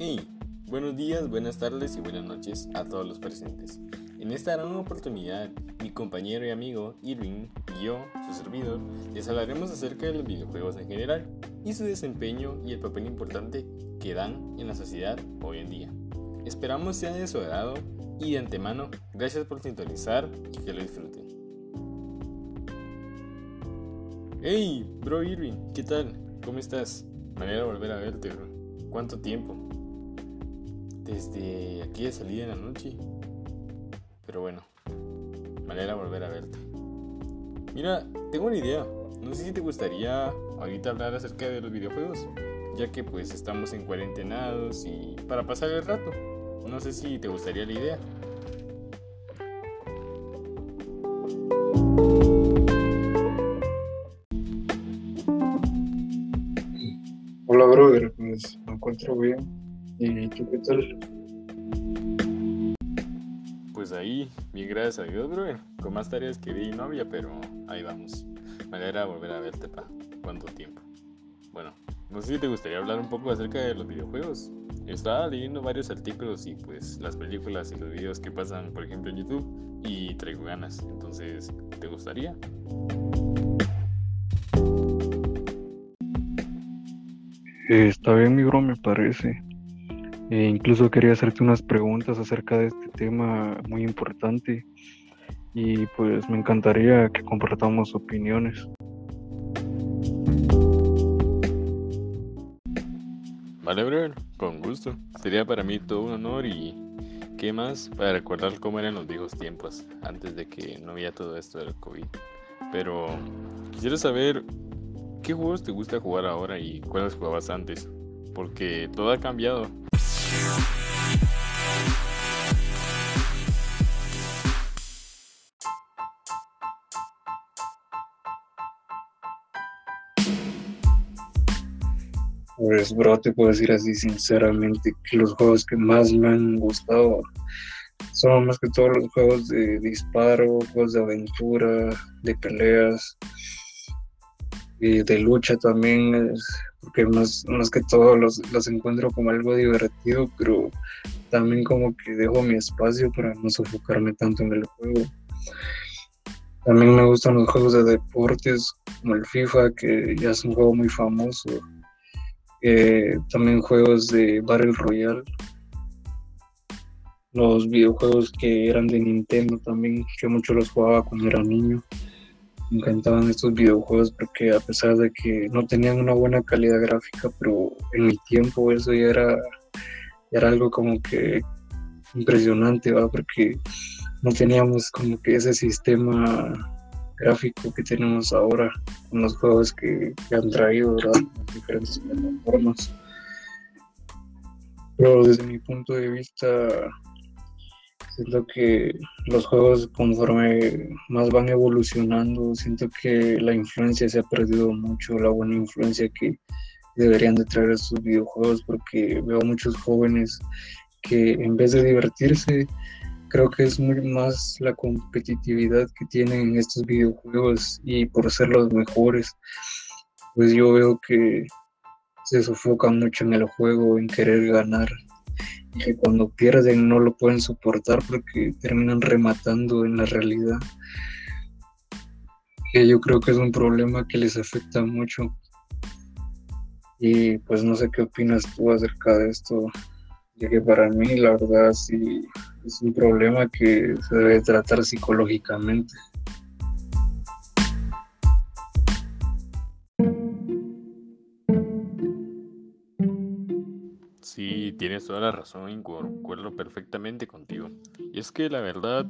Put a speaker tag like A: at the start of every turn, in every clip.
A: Hey, buenos días, buenas tardes y buenas noches a todos los presentes. En esta gran oportunidad, mi compañero y amigo Irving y yo, su servidor, les hablaremos acerca de los videojuegos en general y su desempeño y el papel importante que dan en la sociedad hoy en día. Esperamos sea de su agrado y de antemano, gracias por sintonizar y que lo disfruten. Hey, bro Irving, ¿qué tal? ¿Cómo estás? Me alegra volver a verte, bro. ¿Cuánto tiempo? Desde aquella salida en la noche. Pero bueno, me alegra volver a verte. Mira, tengo una idea. No sé si te gustaría ahorita hablar acerca de los videojuegos, ya que pues estamos en cuarentenados y para pasar el rato. No sé si te gustaría la idea.
B: Hola, brother, pues me encuentro bien. ¿Y tú qué tal?
A: Pues ahí, bien gracias a Dios, bro. Con más tareas que vi novia, pero ahí vamos. Me alegra volver a verte, pa. ¿Cuánto tiempo? Bueno, no sé si te gustaría hablar un poco acerca de los videojuegos. Estaba leyendo varios artículos y pues las películas y los videos que pasan, por ejemplo, en YouTube y traigo ganas. Entonces, ¿te gustaría?
B: Eh, está bien, mi bro, me parece. E incluso quería hacerte unas preguntas acerca de este tema muy importante y pues me encantaría que compartamos opiniones.
A: Vale, brother, con gusto. Sería para mí todo un honor y qué más para recordar cómo eran los viejos tiempos antes de que no había todo esto del COVID. Pero quisiera saber qué juegos te gusta jugar ahora y cuáles jugabas antes, porque todo ha cambiado.
B: Pues, bro, te puedo decir así sinceramente que los juegos que más me han gustado son más que todos los juegos de disparo, juegos de aventura, de peleas y de lucha también, porque más, más que todo los, los encuentro como algo divertido, pero también como que dejo mi espacio para no sofocarme tanto en el juego. También me gustan los juegos de deportes como el FIFA, que ya es un juego muy famoso. Eh, también juegos de Battle Royale. Los videojuegos que eran de Nintendo también, que mucho los jugaba cuando era niño. Me encantaban estos videojuegos porque a pesar de que no tenían una buena calidad gráfica, pero en mi tiempo eso ya era, era algo como que impresionante, ¿va? porque no teníamos como que ese sistema gráfico que tenemos ahora con los juegos que, han traído las diferentes plataformas. Pero desde mi punto de vista, siento que los juegos conforme más van evolucionando, siento que la influencia se ha perdido mucho, la buena influencia que deberían de traer estos videojuegos, porque veo muchos jóvenes que en vez de divertirse, creo que es muy más la competitividad que tienen en estos videojuegos y por ser los mejores, pues yo veo que se sofocan mucho en el juego, en querer ganar que cuando pierden no lo pueden soportar porque terminan rematando en la realidad. Que yo creo que es un problema que les afecta mucho. Y pues no sé qué opinas tú acerca de esto, ya que para mí la verdad sí es un problema que se debe tratar psicológicamente.
A: Sí, tienes toda la razón y concuerdo perfectamente contigo. Y es que la verdad,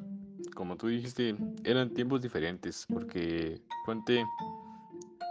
A: como tú dijiste, eran tiempos diferentes, porque ponte,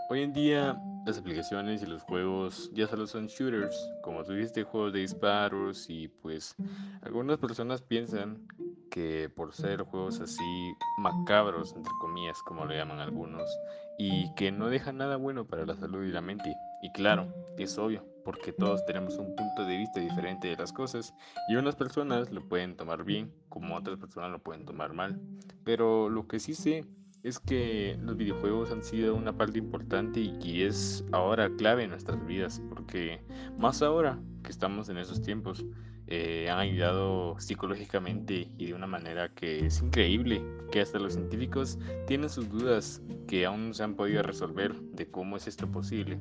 A: hoy en día las aplicaciones y los juegos ya solo son shooters, como tú dijiste, juegos de disparos y pues algunas personas piensan que por ser juegos así macabros, entre comillas, como lo llaman algunos, y que no dejan nada bueno para la salud y la mente. Y claro, es obvio, porque todos tenemos un punto de vista diferente de las cosas y unas personas lo pueden tomar bien como otras personas lo pueden tomar mal. Pero lo que sí sé es que los videojuegos han sido una parte importante y es ahora clave en nuestras vidas, porque más ahora que estamos en esos tiempos, eh, han ayudado psicológicamente y de una manera que es increíble, que hasta los científicos tienen sus dudas que aún no se han podido resolver de cómo es esto posible.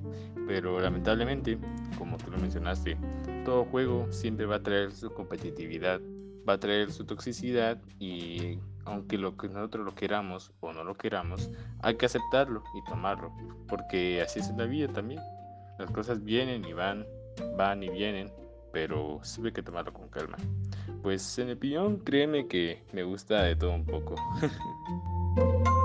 A: Pero lamentablemente, como tú lo mencionaste, todo juego siempre va a traer su competitividad, va a traer su toxicidad y aunque lo que nosotros lo queramos o no lo queramos, hay que aceptarlo y tomarlo, porque así es la vida también. Las cosas vienen y van, van y vienen, pero sí hay que tomarlo con calma. Pues en mi opinión, créeme que me gusta de todo un poco.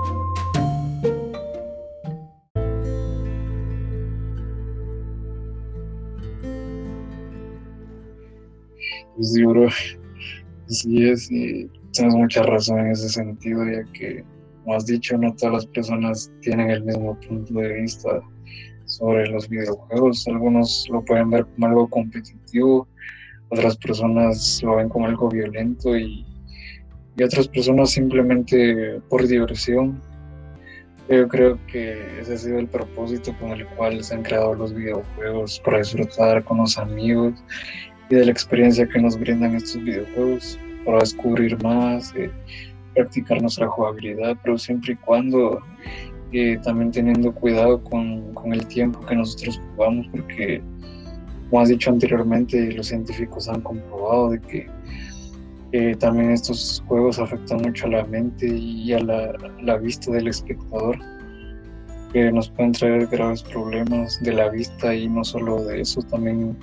B: Sí, bro. Sí, es, y tienes mucha razón en ese sentido, ya que, como has dicho, no todas las personas tienen el mismo punto de vista sobre los videojuegos. Algunos lo pueden ver como algo competitivo, otras personas lo ven como algo violento y, otras personas simplemente por diversión. Yo creo que ese ha sido el propósito con el cual se han creado los videojuegos, para disfrutar con los amigos y de la experiencia que nos brindan estos videojuegos, para descubrir más, eh, practicar nuestra jugabilidad, pero siempre y cuando también teniendo cuidado con, con, el tiempo que nosotros jugamos, porque como has dicho anteriormente, los científicos han comprobado de que también estos juegos afectan mucho a la mente y a la, la, vista del espectador, que nos pueden traer graves problemas de la vista y no solo de eso, también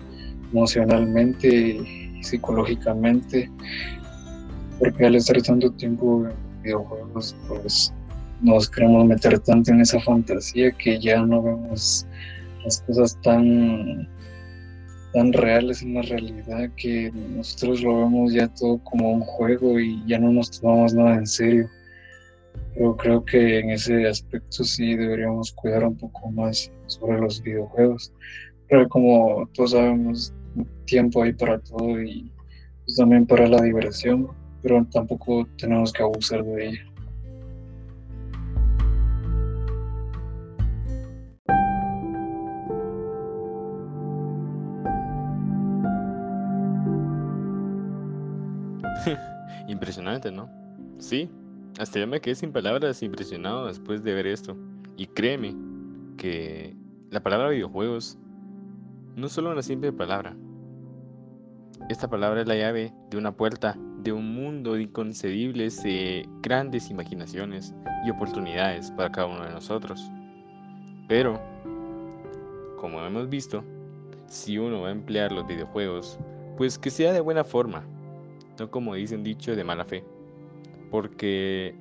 B: emocionalmente y psicológicamente, porque al estar tanto tiempo en videojuegos, pues nos queremos meter tanto en esa fantasía que ya no vemos las cosas tan tan reales en la realidad que nosotros lo vemos ya todo como un juego y ya no nos tomamos nada en serio. Pero creo que en ese aspecto sí deberíamos cuidar un poco más sobre los videojuegos. Pero como todos sabemos, tiempo hay para todo y pues, también para la diversión, pero tampoco tenemos que abusar de ella.
A: Impresionante, ¿no? Sí, hasta yo me quedé sin palabras impresionado después de ver esto. Y créeme que la palabra videojuegos no es solo una simple palabra. Esta palabra es la llave de una puerta de un mundo de inconcebibles, de grandes imaginaciones y oportunidades para cada uno de nosotros. Pero, como hemos visto, si uno va a emplear los videojuegos, pues que sea de buena forma, no como dice un dicho de mala fe. Porque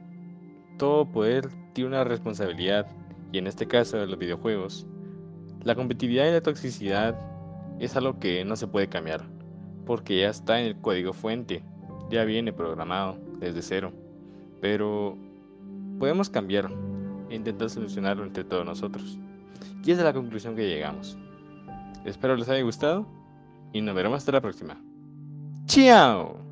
A: todo poder tiene una responsabilidad, y en este caso de los videojuegos, la competitividad y la toxicidad es algo que no se puede cambiar, porque ya está en el código fuente, ya viene programado desde cero. Pero podemos cambiarlo e intentar solucionarlo entre todos nosotros. Y esa es la conclusión que llegamos. Espero les haya gustado y nos veremos hasta la próxima. ¡Chao!